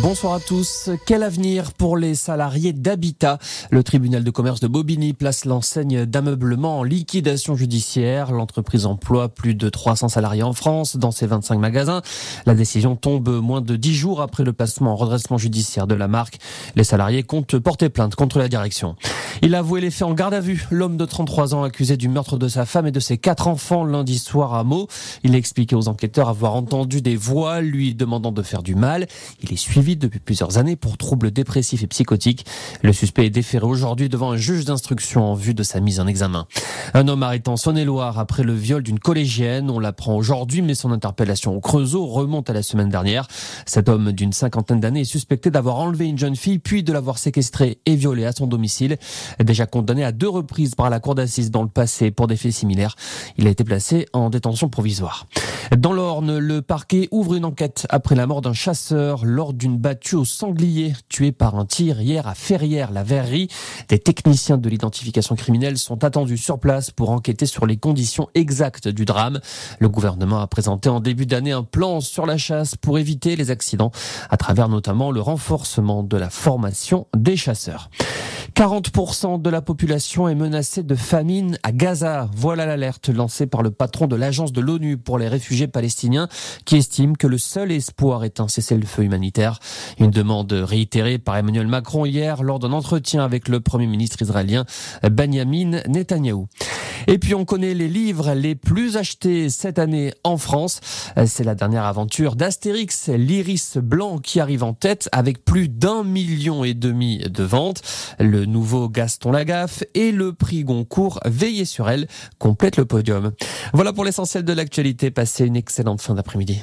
Bonsoir à tous. Quel avenir pour les salariés d'Habitat? Le tribunal de commerce de Bobigny place l'enseigne d'ameublement en liquidation judiciaire. L'entreprise emploie plus de 300 salariés en France dans ses 25 magasins. La décision tombe moins de 10 jours après le placement en redressement judiciaire de la marque. Les salariés comptent porter plainte contre la direction. Il a avoué les faits en garde à vue. L'homme de 33 ans accusé du meurtre de sa femme et de ses quatre enfants lundi soir à Meaux. Il a expliqué aux enquêteurs avoir entendu des voix lui demandant de faire du mal. Il est suivi depuis plusieurs années pour troubles dépressifs et psychotiques. Le suspect est déféré aujourd'hui devant un juge d'instruction en vue de sa mise en examen. Un homme arrêté en Saône-et-Loire après le viol d'une collégienne. On l'apprend aujourd'hui, mais son interpellation au Creusot remonte à la semaine dernière. Cet homme d'une cinquantaine d'années est suspecté d'avoir enlevé une jeune fille puis de l'avoir séquestrée et violée à son domicile. Déjà condamné à deux reprises par la cour d'assises dans le passé pour des faits similaires, il a été placé en détention provisoire. Dans l'Orne, le parquet ouvre une enquête après la mort d'un chasseur lors d'une battue au sanglier tué par un tir hier à Ferrières-la-Verrerie. Des techniciens de l'identification criminelle sont attendus sur place pour enquêter sur les conditions exactes du drame. Le gouvernement a présenté en début d'année un plan sur la chasse pour éviter les accidents à travers notamment le renforcement de la formation des chasseurs. 40% de la population est menacée de famine à Gaza. Voilà l'alerte lancée par le patron de l'agence de l'ONU pour les réfugiés palestiniens qui estime que le seul espoir est un cessez-le-feu humanitaire. Une demande réitérée par Emmanuel Macron hier lors d'un entretien avec le premier ministre israélien Benjamin Netanyahou. Et puis on connaît les livres les plus achetés cette année en France. C'est la dernière aventure d'Astérix, l'Iris blanc qui arrive en tête avec plus d'un million et demi de ventes. Le nouveau Gaston Lagaffe et le prix Goncourt Veillez sur elle complètent le podium. Voilà pour l'essentiel de l'actualité. Passez une excellente fin d'après-midi.